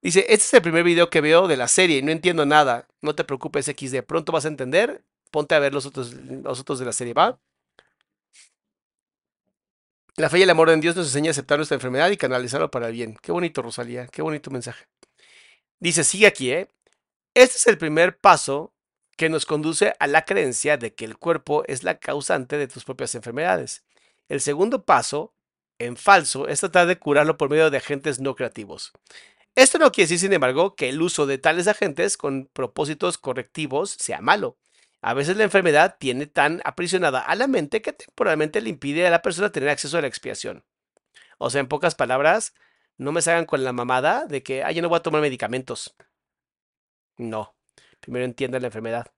Dice, este es el primer video que veo de la serie y no entiendo nada. No te preocupes, XD, pronto vas a entender. Ponte a ver los otros, los otros de la serie, ¿va? La fe y el amor en Dios nos enseña a aceptar nuestra enfermedad y canalizarlo para el bien. Qué bonito, Rosalía, qué bonito mensaje. Dice, sigue aquí, ¿eh? Este es el primer paso que nos conduce a la creencia de que el cuerpo es la causante de tus propias enfermedades. El segundo paso, en falso, es tratar de curarlo por medio de agentes no creativos. Esto no quiere decir, sin embargo, que el uso de tales agentes con propósitos correctivos sea malo. A veces la enfermedad tiene tan aprisionada a la mente que temporalmente le impide a la persona tener acceso a la expiación. O sea, en pocas palabras, no me salgan con la mamada de que, ah, yo no voy a tomar medicamentos. No. Primero entiendan la enfermedad.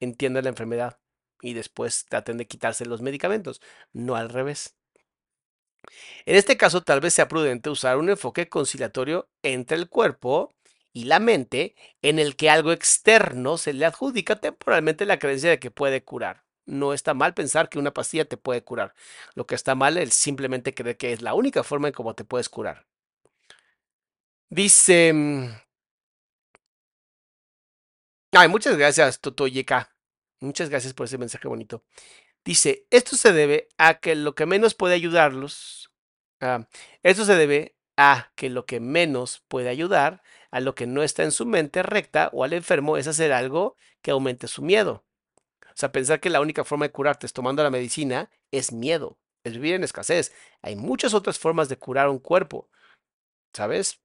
Entiendan la enfermedad. Y después traten de quitarse los medicamentos. No al revés. En este caso, tal vez sea prudente usar un enfoque conciliatorio entre el cuerpo y la mente en el que algo externo se le adjudica temporalmente la creencia de que puede curar. No está mal pensar que una pastilla te puede curar. Lo que está mal es simplemente creer que es la única forma en cómo te puedes curar. Dice... Mm, ay, muchas gracias, Totoyeka. Muchas gracias por ese mensaje bonito. Dice, esto se debe a que lo que menos puede ayudarlos, ah, esto se debe a que lo que menos puede ayudar a lo que no está en su mente recta o al enfermo es hacer algo que aumente su miedo. O sea, pensar que la única forma de curarte es tomando la medicina es miedo, es vivir en escasez. Hay muchas otras formas de curar un cuerpo, ¿sabes?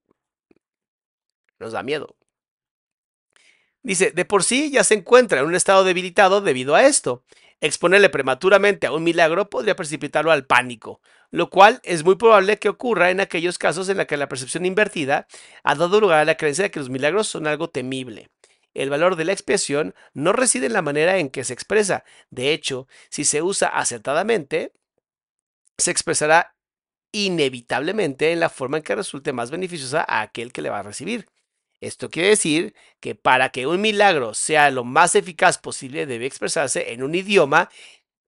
Nos da miedo. Dice, de por sí ya se encuentra en un estado debilitado debido a esto. Exponerle prematuramente a un milagro podría precipitarlo al pánico, lo cual es muy probable que ocurra en aquellos casos en los que la percepción invertida ha dado lugar a la creencia de que los milagros son algo temible. El valor de la expiación no reside en la manera en que se expresa. De hecho, si se usa acertadamente, se expresará inevitablemente en la forma en que resulte más beneficiosa a aquel que le va a recibir. Esto quiere decir que para que un milagro sea lo más eficaz posible debe expresarse en un idioma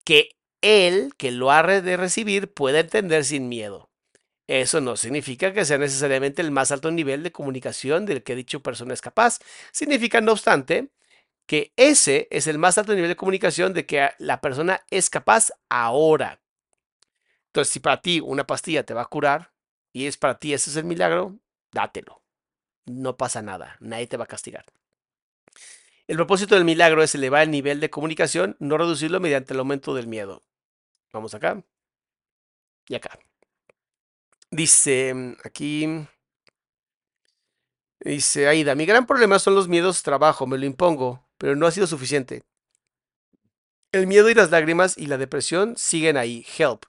que él que lo ha de recibir pueda entender sin miedo. Eso no significa que sea necesariamente el más alto nivel de comunicación del que dicha persona es capaz. Significa, no obstante, que ese es el más alto nivel de comunicación de que la persona es capaz ahora. Entonces, si para ti una pastilla te va a curar y es para ti ese es el milagro, dátelo. No pasa nada, nadie te va a castigar. El propósito del milagro es elevar el nivel de comunicación, no reducirlo mediante el aumento del miedo. Vamos acá y acá. Dice aquí, dice Aida, mi gran problema son los miedos trabajo, me lo impongo, pero no ha sido suficiente. El miedo y las lágrimas y la depresión siguen ahí. Help.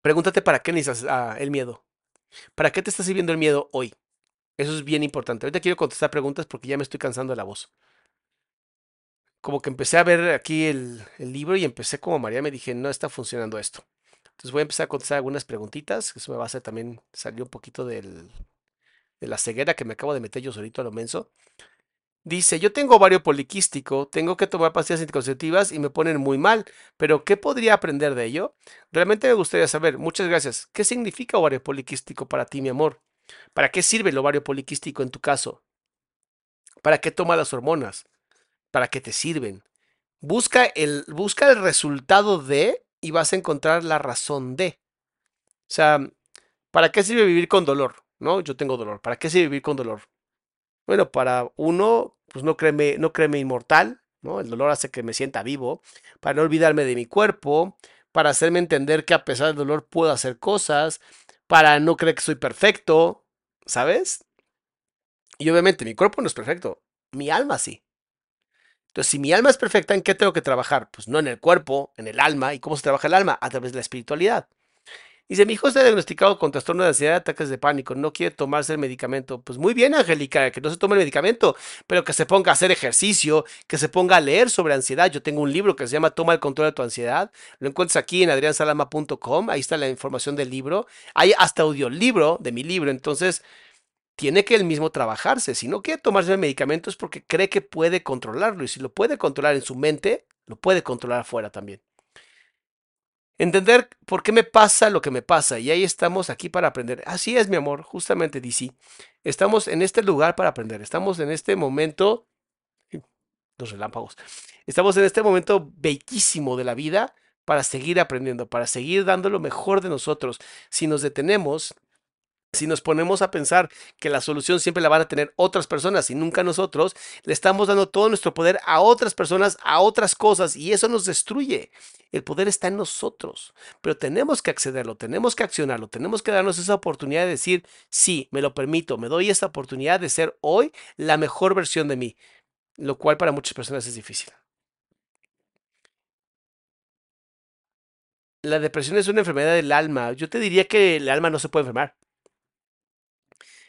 Pregúntate para qué necesitas ah, el miedo. ¿Para qué te está sirviendo el miedo hoy? Eso es bien importante. Ahorita quiero contestar preguntas porque ya me estoy cansando de la voz. Como que empecé a ver aquí el, libro y empecé como María me dije, no está funcionando esto. Entonces voy a empezar a contestar algunas preguntitas. Eso me va a hacer también salir un poquito del, de la ceguera que me acabo de meter yo solito a lo menso. Dice, yo tengo ovario poliquístico, tengo que tomar pastillas anticonceptivas y me ponen muy mal, pero ¿qué podría aprender de ello? Realmente me gustaría saber, muchas gracias, ¿qué significa ovario poliquístico para ti, mi amor? ¿Para qué sirve el ovario poliquístico en tu caso? ¿Para qué toma las hormonas? ¿Para qué te sirven? Busca el, busca el resultado de y vas a encontrar la razón de. O sea, ¿para qué sirve vivir con dolor? ¿No? Yo tengo dolor. ¿Para qué sirve vivir con dolor? Bueno, para uno, pues no créeme, no créeme inmortal, ¿no? El dolor hace que me sienta vivo, para no olvidarme de mi cuerpo, para hacerme entender que a pesar del dolor puedo hacer cosas, para no creer que soy perfecto, ¿sabes? Y obviamente mi cuerpo no es perfecto, mi alma sí. Entonces, si mi alma es perfecta, ¿en qué tengo que trabajar? Pues no en el cuerpo, en el alma. ¿Y cómo se trabaja el alma? A través de la espiritualidad. Dice, mi hijo está diagnosticado con trastorno de ansiedad, ataques de pánico, no quiere tomarse el medicamento. Pues muy bien, Angélica, que no se tome el medicamento, pero que se ponga a hacer ejercicio, que se ponga a leer sobre ansiedad. Yo tengo un libro que se llama Toma el control de tu ansiedad. Lo encuentras aquí en adriansalama.com, ahí está la información del libro. Hay hasta audiolibro de mi libro, entonces tiene que él mismo trabajarse. Si no quiere tomarse el medicamento es porque cree que puede controlarlo. Y si lo puede controlar en su mente, lo puede controlar afuera también. Entender por qué me pasa lo que me pasa. Y ahí estamos aquí para aprender. Así es, mi amor, justamente DC. Estamos en este lugar para aprender. Estamos en este momento. Los relámpagos. Estamos en este momento bellísimo de la vida para seguir aprendiendo, para seguir dando lo mejor de nosotros. Si nos detenemos, si nos ponemos a pensar que la solución siempre la van a tener otras personas y nunca nosotros, le estamos dando todo nuestro poder a otras personas, a otras cosas, y eso nos destruye. El poder está en nosotros, pero tenemos que accederlo, tenemos que accionarlo, tenemos que darnos esa oportunidad de decir, sí, me lo permito, me doy esta oportunidad de ser hoy la mejor versión de mí, lo cual para muchas personas es difícil. La depresión es una enfermedad del alma. Yo te diría que el alma no se puede enfermar.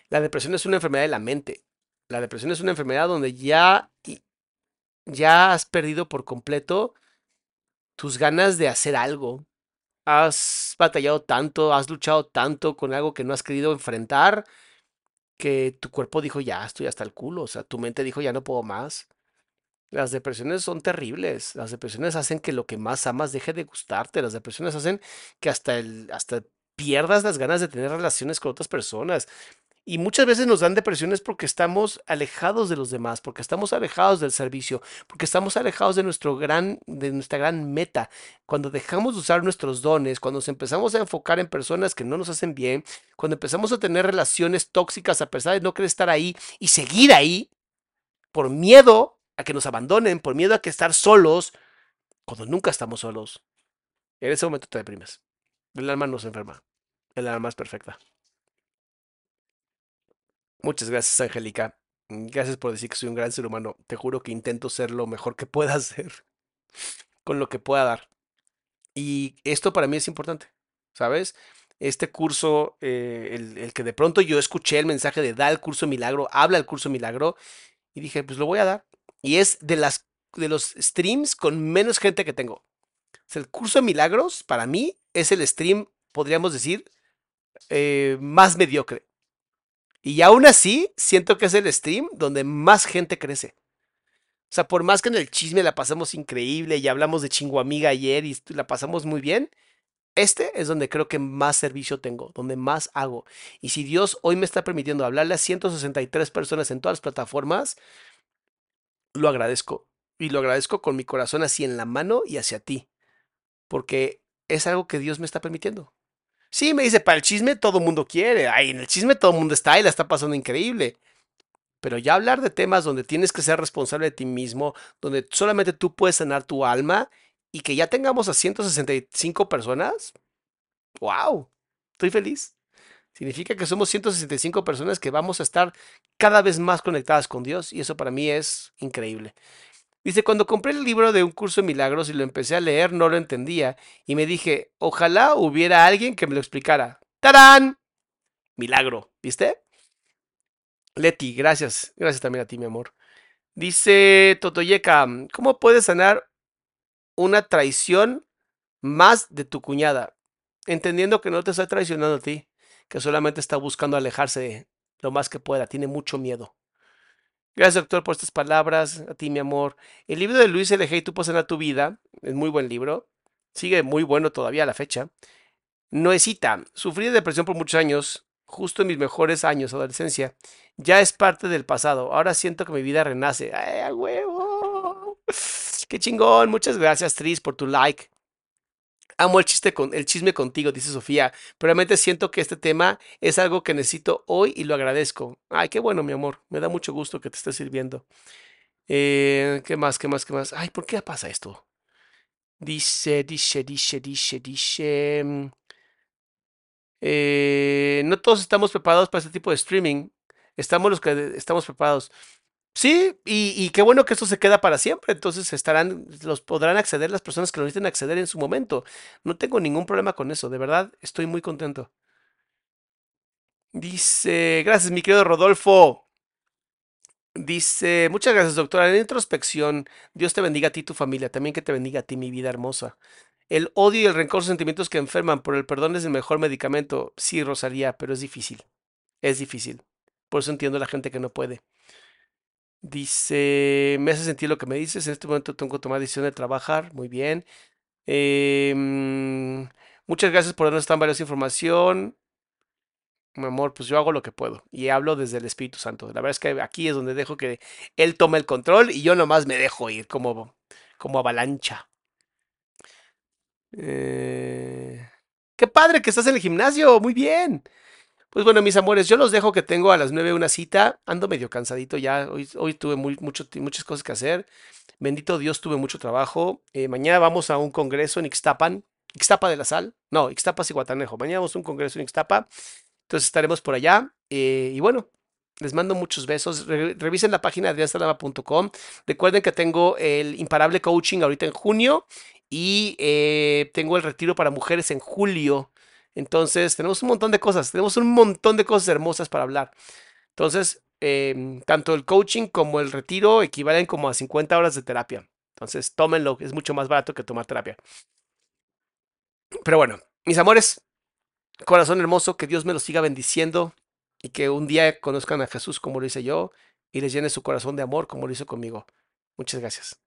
La depresión es una enfermedad de la mente. La depresión es una enfermedad donde ya, ya has perdido por completo tus ganas de hacer algo. Has batallado tanto, has luchado tanto con algo que no has querido enfrentar, que tu cuerpo dijo, ya estoy hasta el culo. O sea, tu mente dijo, ya no puedo más. Las depresiones son terribles. Las depresiones hacen que lo que más amas deje de gustarte. Las depresiones hacen que hasta, hasta pierdas las ganas de tener relaciones con otras personas. Y muchas veces nos dan depresiones porque estamos alejados de los demás, porque estamos alejados del servicio, porque estamos alejados de, nuestro gran, de nuestra gran meta. Cuando dejamos de usar nuestros dones, cuando nos empezamos a enfocar en personas que no nos hacen bien, cuando empezamos a tener relaciones tóxicas a pesar de no querer estar ahí y seguir ahí por miedo a que nos abandonen, por miedo a que estar solos, cuando nunca estamos solos, en ese momento te deprimes. El alma no enferma. El alma es perfecta. Muchas gracias, Angélica. Gracias por decir que soy un gran ser humano. Te juro que intento ser lo mejor que pueda ser. con lo que pueda dar. Y esto para mí es importante, ¿sabes? Este curso, eh, el, que de pronto yo escuché el mensaje de da el curso milagro, habla el curso milagro, y dije, pues lo voy a dar. Y es de, las, de los streams con menos gente que tengo. El curso de milagros, para mí, es el stream, podríamos decir, eh, más mediocre. Y aún así, siento que es el stream donde más gente crece. O sea, por más que en el chisme la pasamos increíble y hablamos de chingo amiga ayer y la pasamos muy bien, este es donde creo que más servicio tengo, donde más hago. Y si Dios hoy me está permitiendo hablarle a 163 personas en todas las plataformas, lo agradezco. Y lo agradezco con mi corazón así en la mano y hacia ti. Porque es algo que Dios me está permitiendo. Sí, me dice, para el chisme todo el mundo quiere. Ay, en el chisme todo el mundo está y la está pasando increíble. Pero ya hablar de temas donde tienes que ser responsable de ti mismo, donde solamente tú puedes sanar tu alma y que ya tengamos a 165 personas, wow, estoy feliz. Significa que somos 165 personas que vamos a estar cada vez más conectadas con Dios y eso para mí es increíble. Dice, cuando compré el libro de un curso de milagros y lo empecé a leer, no lo entendía y me dije, ojalá hubiera alguien que me lo explicara. ¡Tarán! Milagro, ¿viste? Leti, gracias. Gracias también a ti, mi amor. Dice Totoyeka, ¿cómo puedes sanar una traición más de tu cuñada? Entendiendo que no te está traicionando a ti, que solamente está buscando alejarse de lo más que pueda, tiene mucho miedo. Gracias, doctor, por estas palabras. A ti, mi amor. El libro de Luis L. Hay, Tú sanar tu vida, es muy buen libro. Sigue muy bueno todavía a la fecha. Noecita, sufrí de depresión por muchos años justo en mis mejores años, adolescencia, ya es parte del pasado. Ahora siento que mi vida renace. ¡Ay, huevo! ¡Qué chingón! Muchas gracias, Tris, por tu like. Amo el, chiste con, el chisme contigo, dice Sofía. Pero realmente siento que este tema es algo que necesito hoy y lo agradezco. Ay, qué bueno, mi amor. Me da mucho gusto que te esté sirviendo. Eh, ¿Qué más? ¿Qué más? ¿Qué más? Ay, ¿por qué pasa esto? Dice, dice, dice, dice, dice. Mm, eh, no todos estamos preparados para este tipo de streaming. Estamos los que estamos preparados. Sí, y, qué bueno que esto se queda para siempre. Entonces estarán, los podrán acceder las personas que lo necesiten acceder en su momento. No tengo ningún problema con eso. De verdad, estoy muy contento. Dice, gracias, mi querido Rodolfo. Dice, muchas gracias, doctora. En introspección, Dios te bendiga a ti y tu familia. También que te bendiga a ti, mi vida hermosa. El odio y el rencor son sentimientos que enferman, por el perdón es el mejor medicamento. Sí, Rosalía, pero es difícil. Es difícil. Por eso entiendo a la gente que no puede. Dice, me hace sentir lo que me dices. En este momento tengo que tomar decisión de trabajar. Muy bien. Eh, muchas gracias por darnos tan valiosa información. Mi amor, pues yo hago lo que puedo y hablo desde el Espíritu Santo. La verdad es que aquí es donde dejo que Él tome el control y yo nomás me dejo ir como, como avalancha. Eh, qué padre que estás en el gimnasio, muy bien. Pues bueno, mis amores, yo los dejo que tengo a las 9 una cita. Ando medio cansadito ya. Hoy, tuve muchas cosas que hacer. Bendito Dios, tuve mucho trabajo. Eh, mañana vamos a un congreso en Ixtapan. Ixtapa de la Sal. No, Ixtapa y Guatanejo. Mañana vamos a un congreso en Ixtapa. Entonces estaremos por allá. Eh, y bueno, les mando muchos besos. revisen la página de adriansalama.com. Recuerden que tengo el imparable coaching ahorita en junio y eh, tengo el retiro para mujeres en julio. Entonces, tenemos un montón de cosas, tenemos un montón de cosas hermosas para hablar. Entonces, em, tanto el coaching como el retiro equivalen como a 50 horas de terapia. Entonces, tómenlo, es mucho más barato que tomar terapia. Pero bueno, mis amores, corazón hermoso, que Dios me los siga bendiciendo y que un día conozcan a Jesús como lo hice yo y les llene su corazón de amor como lo hizo conmigo. Muchas gracias.